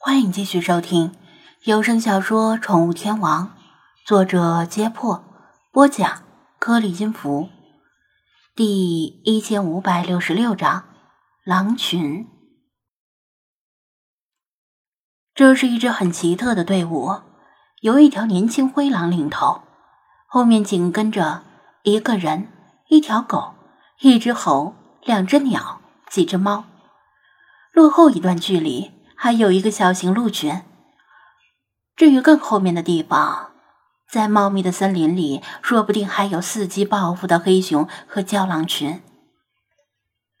欢迎继续收听有声小说《宠物天王》，作者：揭破，播讲：颗粒音符，第一千五百六十六章：狼群。这是一支很奇特的队伍，由一条年轻灰狼领头，后面紧跟着一个人、一条狗、一只猴、两只鸟、几只猫。落后一段距离。还有一个小型鹿群。至于更后面的地方，在茂密的森林里，说不定还有伺机报复的黑熊和郊狼群。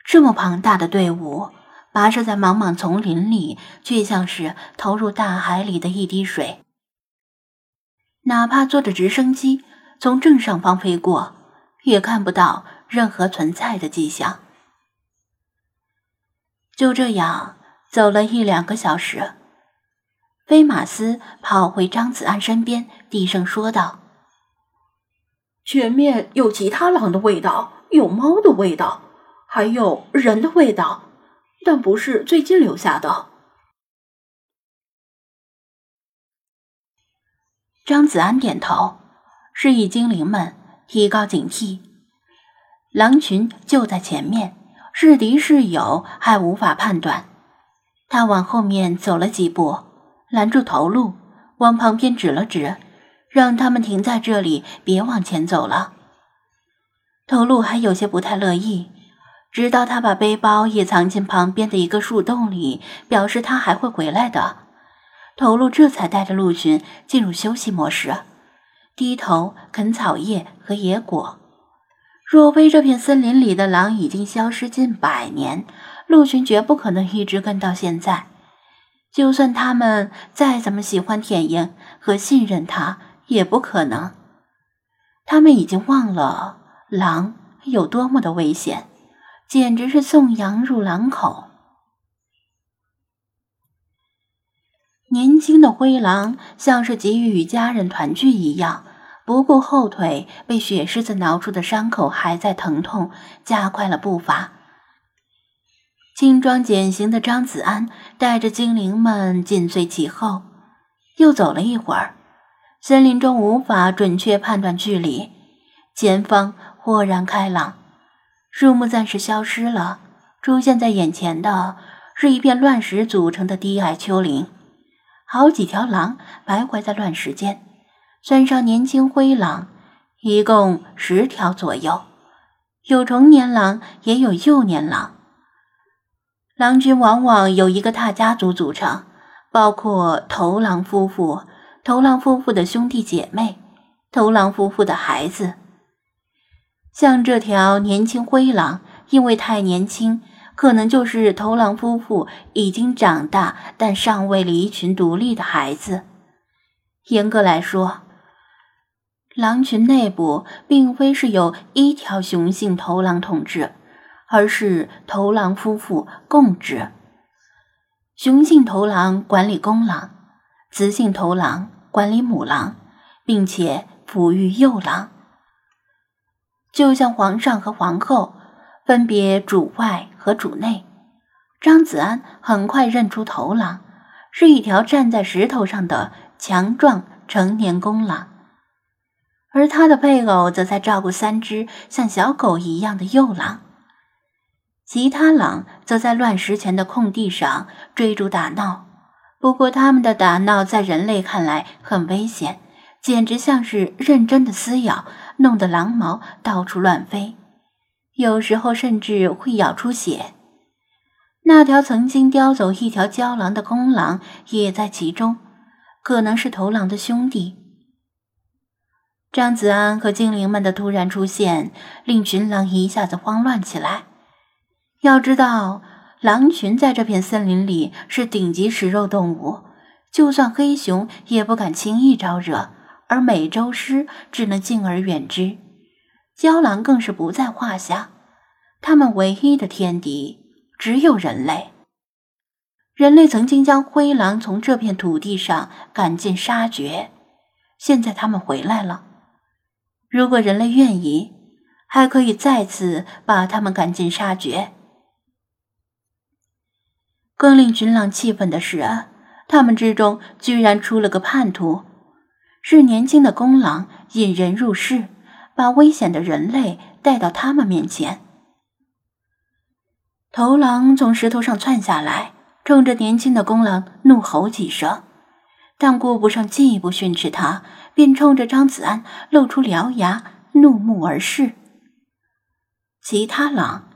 这么庞大的队伍，跋涉在茫茫丛林里，却像是投入大海里的一滴水。哪怕坐着直升机从正上方飞过，也看不到任何存在的迹象。就这样。走了一两个小时，菲马斯跑回张子安身边，低声说道：“前面有其他狼的味道，有猫的味道，还有人的味道，但不是最近留下的。”张子安点头，示意精灵们提高警惕。狼群就在前面，是敌是友还无法判断。他往后面走了几步，拦住头鹿，往旁边指了指，让他们停在这里，别往前走了。头鹿还有些不太乐意，直到他把背包也藏进旁边的一个树洞里，表示他还会回来的。头鹿这才带着鹿群进入休息模式，低头啃草叶和野果。若非这片森林里的狼已经消失近百年。陆群绝不可能一直跟到现在，就算他们再怎么喜欢舔蝇和信任他，也不可能。他们已经忘了狼有多么的危险，简直是送羊入狼口。年轻的灰狼像是急于与家人团聚一样，不顾后腿被雪狮子挠出的伤口还在疼痛，加快了步伐。轻装简行的张子安带着精灵们紧随其后，又走了一会儿，森林中无法准确判断距离，前方豁然开朗，树木暂时消失了，出现在眼前的是一片乱石组成的低矮丘陵，好几条狼徘徊在乱石间，算上年轻灰狼，一共十条左右，有成年狼，也有幼年狼。狼群往往由一个大家族组成，包括头狼夫妇、头狼夫妇的兄弟姐妹、头狼夫妇的孩子。像这条年轻灰狼，因为太年轻，可能就是头狼夫妇已经长大但尚未离群独立的孩子。严格来说，狼群内部并非是由一条雄性头狼统治。而是头狼夫妇共治，雄性头狼管理公狼，雌性头狼管理母狼，并且抚育幼狼。就像皇上和皇后分别主外和主内，张子安很快认出头狼是一条站在石头上的强壮成年公狼，而他的配偶则在照顾三只像小狗一样的幼狼。其他狼则在乱石前的空地上追逐打闹，不过他们的打闹在人类看来很危险，简直像是认真的撕咬，弄得狼毛到处乱飞，有时候甚至会咬出血。那条曾经叼走一条郊狼的公狼也在其中，可能是头狼的兄弟。张子安和精灵们的突然出现，令群狼一下子慌乱起来。要知道，狼群在这片森林里是顶级食肉动物，就算黑熊也不敢轻易招惹，而美洲狮只能敬而远之，郊狼更是不在话下。他们唯一的天敌只有人类。人类曾经将灰狼从这片土地上赶尽杀绝，现在他们回来了。如果人类愿意，还可以再次把他们赶尽杀绝。更令群狼气愤的是，他们之中居然出了个叛徒，是年轻的公狼引人入室，把危险的人类带到他们面前。头狼从石头上窜下来，冲着年轻的公狼怒吼几声，但顾不上进一步训斥他，便冲着张子安露出獠牙，怒目而视。其他狼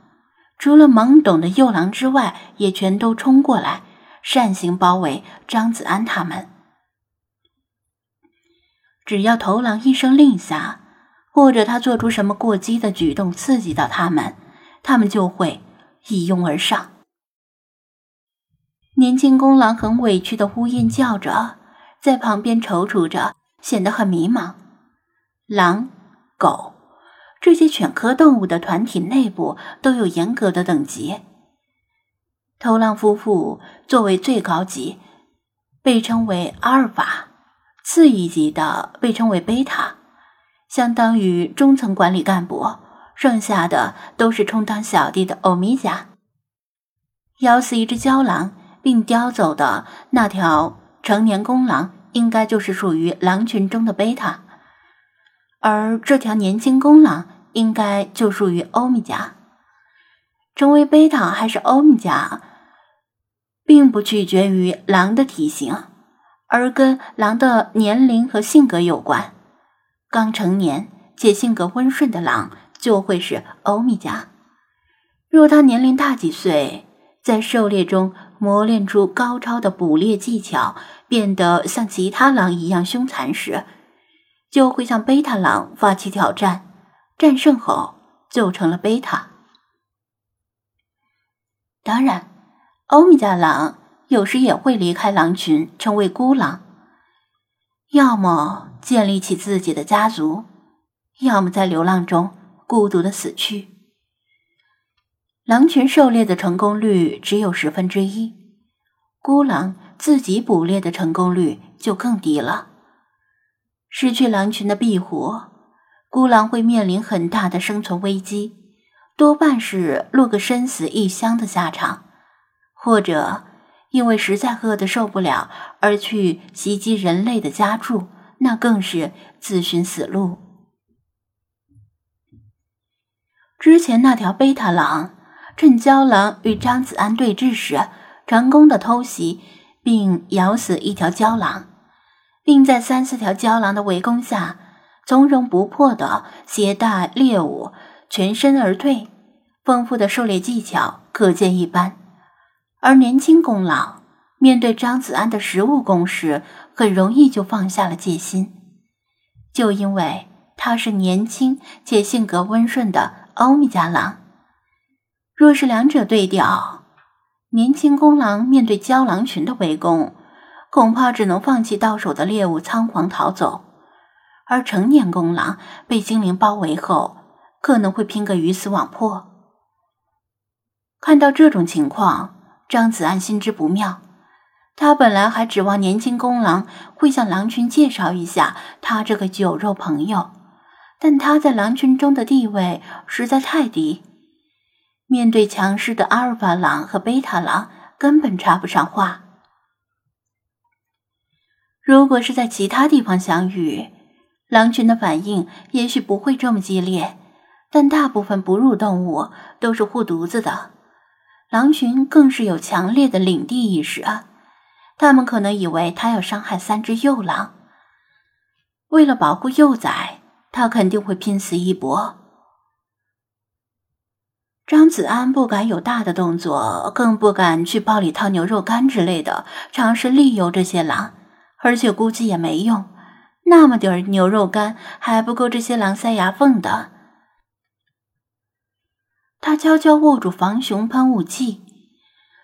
除了懵懂的幼狼之外，也全都冲过来，扇形包围张子安他们。只要头狼一声令下，或者他做出什么过激的举动刺激到他们，他们就会。一拥而上，年轻公狼很委屈的呼咽叫着，在旁边踌躇着，显得很迷茫。狼、狗这些犬科动物的团体内部都有严格的等级。头狼夫妇作为最高级，被称为阿尔法；次一级的被称为贝塔，相当于中层管理干部。剩下的都是充当小弟的欧米伽。咬死一只郊狼并叼走的那条成年公狼，应该就是属于狼群中的贝塔，而这条年轻公狼应该就属于欧米伽。成为贝塔还是欧米伽，并不取决于狼的体型，而跟狼的年龄和性格有关。刚成年且性格温顺的狼。就会是欧米伽。若他年龄大几岁，在狩猎中磨练出高超的捕猎技巧，变得像其他狼一样凶残时，就会向贝塔狼发起挑战，战胜后就成了贝塔。当然，欧米伽狼有时也会离开狼群，成为孤狼，要么建立起自己的家族，要么在流浪中。孤独的死去。狼群狩猎的成功率只有十分之一，孤狼自己捕猎的成功率就更低了。失去狼群的庇护，孤狼会面临很大的生存危机，多半是落个身死异乡的下场，或者因为实在饿得受不了而去袭击人类的家畜，那更是自寻死路。之前那条贝塔狼趁郊狼与张子安对峙时，成功的偷袭并咬死一条郊狼，并在三四条郊狼的围攻下，从容不迫的携带猎物全身而退，丰富的狩猎技巧可见一斑。而年轻公狼面对张子安的食物攻势，很容易就放下了戒心，就因为他是年轻且性格温顺的。欧米伽狼，若是两者对调，年轻公狼面对郊狼群的围攻，恐怕只能放弃到手的猎物，仓皇逃走；而成年公狼被精灵包围后，可能会拼个鱼死网破。看到这种情况，张子安心知不妙。他本来还指望年轻公狼会向狼群介绍一下他这个酒肉朋友。但他在狼群中的地位实在太低，面对强势的阿尔法狼和贝塔狼，根本插不上话。如果是在其他地方相遇，狼群的反应也许不会这么激烈，但大部分哺乳动物都是护犊子的，狼群更是有强烈的领地意识啊！他们可能以为他要伤害三只幼狼，为了保护幼崽。他肯定会拼死一搏。张子安不敢有大的动作，更不敢去包里掏牛肉干之类的，尝试利诱这些狼，而且估计也没用，那么点儿牛肉干还不够这些狼塞牙缝的。他悄悄握住防熊喷雾器，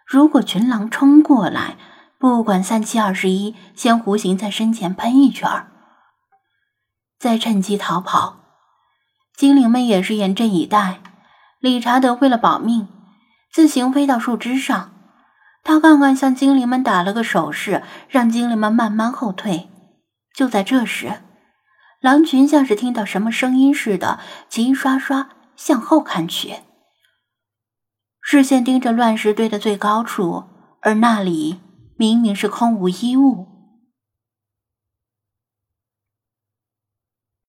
如果群狼冲过来，不管三七二十一，先弧形在身前喷一圈儿。再趁机逃跑，精灵们也是严阵以待。理查德为了保命，自行飞到树枝上。他刚刚向精灵们打了个手势，让精灵们慢慢后退。就在这时，狼群像是听到什么声音似的，齐刷刷向后看去，视线盯着乱石堆的最高处，而那里明明是空无一物。